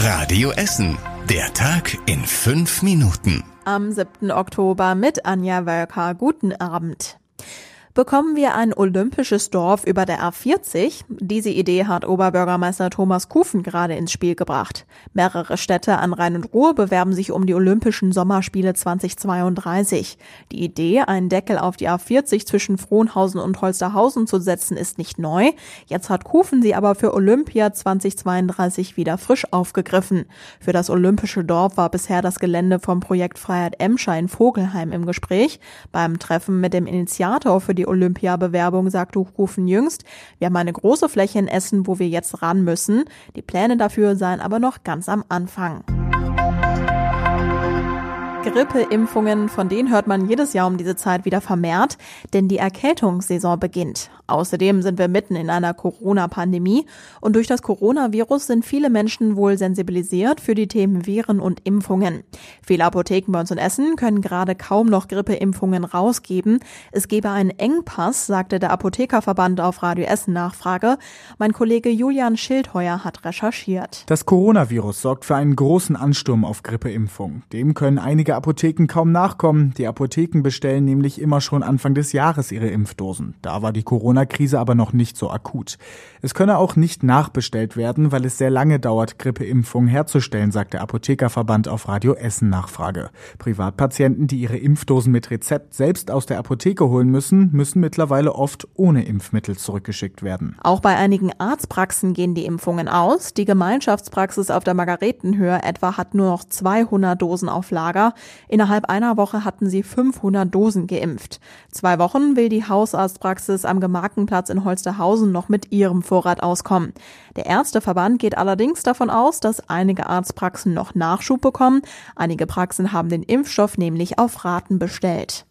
Radio Essen. Der Tag in fünf Minuten. Am 7. Oktober mit Anja Wölker. Guten Abend bekommen wir ein olympisches Dorf über der A40. Diese Idee hat Oberbürgermeister Thomas Kufen gerade ins Spiel gebracht. Mehrere Städte an Rhein und Ruhr bewerben sich um die Olympischen Sommerspiele 2032. Die Idee, einen Deckel auf die A40 zwischen Frohnhausen und Holsterhausen zu setzen, ist nicht neu. Jetzt hat Kufen sie aber für Olympia 2032 wieder frisch aufgegriffen. Für das Olympische Dorf war bisher das Gelände vom Projekt Freiheit Emscher in Vogelheim im Gespräch. Beim Treffen mit dem Initiator für die Olympiabewerbung, sagte Hufen jüngst. Wir haben eine große Fläche in Essen, wo wir jetzt ran müssen. Die Pläne dafür seien aber noch ganz am Anfang. Grippeimpfungen, von denen hört man jedes Jahr um diese Zeit wieder vermehrt, denn die Erkältungssaison beginnt. Außerdem sind wir mitten in einer Corona-Pandemie und durch das Coronavirus sind viele Menschen wohl sensibilisiert für die Themen Viren und Impfungen. Viele Apotheken bei uns in Essen können gerade kaum noch Grippeimpfungen rausgeben. Es gebe einen Engpass, sagte der Apothekerverband auf Radio Essen Nachfrage. Mein Kollege Julian Schildheuer hat recherchiert. Das Coronavirus sorgt für einen großen Ansturm auf Grippeimpfungen. Dem können einige Apotheken kaum nachkommen. Die Apotheken bestellen nämlich immer schon Anfang des Jahres ihre Impfdosen. Da war die Corona Corona-Krise aber noch nicht so akut. Es könne auch nicht nachbestellt werden, weil es sehr lange dauert, Grippeimpfungen herzustellen, sagt der Apothekerverband auf Radio Essen Nachfrage. Privatpatienten, die ihre Impfdosen mit Rezept selbst aus der Apotheke holen müssen, müssen mittlerweile oft ohne Impfmittel zurückgeschickt werden. Auch bei einigen Arztpraxen gehen die Impfungen aus. Die Gemeinschaftspraxis auf der Margaretenhöhe etwa hat nur noch 200 Dosen auf Lager. Innerhalb einer Woche hatten sie 500 Dosen geimpft. Zwei Wochen will die Hausarztpraxis am Gemarkt Markenplatz in Holsterhausen noch mit ihrem Vorrat auskommen. Der Ärzteverband geht allerdings davon aus, dass einige Arztpraxen noch Nachschub bekommen. Einige Praxen haben den Impfstoff nämlich auf Raten bestellt.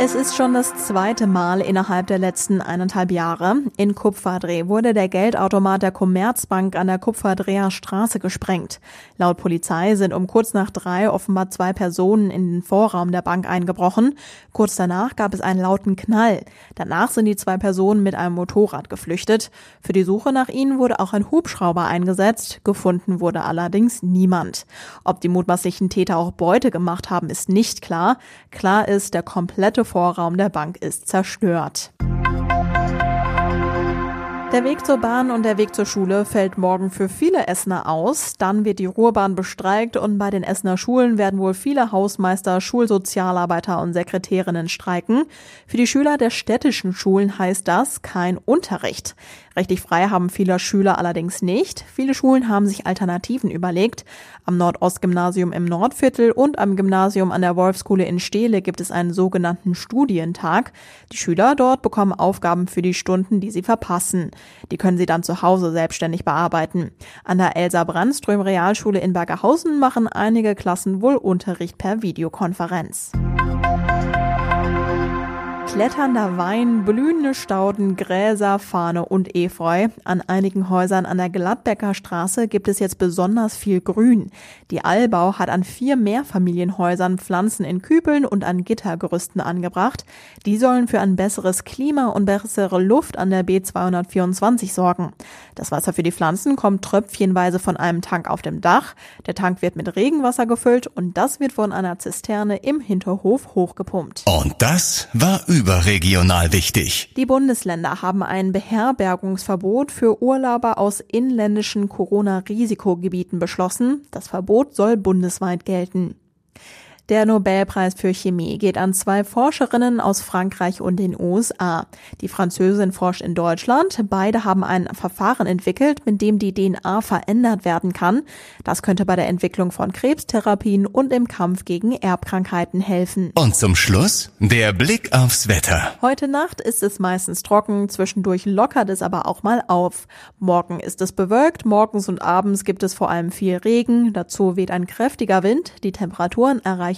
Es ist schon das zweite Mal innerhalb der letzten eineinhalb Jahre. In Kupferdreh wurde der Geldautomat der Commerzbank an der Kupferdreher Straße gesprengt. Laut Polizei sind um kurz nach drei offenbar zwei Personen in den Vorraum der Bank eingebrochen. Kurz danach gab es einen lauten Knall. Danach sind die zwei Personen mit einem Motorrad geflüchtet. Für die Suche nach ihnen wurde auch ein Hubschrauber eingesetzt. Gefunden wurde allerdings niemand. Ob die mutmaßlichen Täter auch Beute gemacht haben, ist nicht klar. Klar ist, der komplette Vorraum der Bank ist zerstört. Der Weg zur Bahn und der Weg zur Schule fällt morgen für viele Essener aus. Dann wird die Ruhrbahn bestreikt und bei den Essener Schulen werden wohl viele Hausmeister, Schulsozialarbeiter und Sekretärinnen streiken. Für die Schüler der städtischen Schulen heißt das kein Unterricht. Richtig frei haben viele Schüler allerdings nicht. Viele Schulen haben sich Alternativen überlegt. Am Nordostgymnasium im Nordviertel und am Gymnasium an der Wolfsschule in Steele gibt es einen sogenannten Studientag. Die Schüler dort bekommen Aufgaben für die Stunden, die sie verpassen. Die können sie dann zu Hause selbstständig bearbeiten. An der Elsa Brandström Realschule in Bergerhausen machen einige Klassen wohl Unterricht per Videokonferenz. Kletternder Wein, blühende Stauden, Gräser, Fahne und Efeu. An einigen Häusern an der Gladbecker Straße gibt es jetzt besonders viel Grün. Die Allbau hat an vier Mehrfamilienhäusern Pflanzen in Kübeln und an Gittergerüsten angebracht. Die sollen für ein besseres Klima und bessere Luft an der B224 sorgen. Das Wasser für die Pflanzen kommt tröpfchenweise von einem Tank auf dem Dach. Der Tank wird mit Regenwasser gefüllt und das wird von einer Zisterne im Hinterhof hochgepumpt. Und das war überregional wichtig. Die Bundesländer haben ein Beherbergungsverbot für Urlauber aus inländischen Corona-Risikogebieten beschlossen. Das Verbot soll bundesweit gelten. Der Nobelpreis für Chemie geht an zwei Forscherinnen aus Frankreich und den USA. Die Französin forscht in Deutschland. Beide haben ein Verfahren entwickelt, mit dem die DNA verändert werden kann. Das könnte bei der Entwicklung von Krebstherapien und im Kampf gegen Erbkrankheiten helfen. Und zum Schluss der Blick aufs Wetter. Heute Nacht ist es meistens trocken, zwischendurch lockert es aber auch mal auf. Morgen ist es bewölkt, morgens und abends gibt es vor allem viel Regen, dazu weht ein kräftiger Wind, die Temperaturen erreichen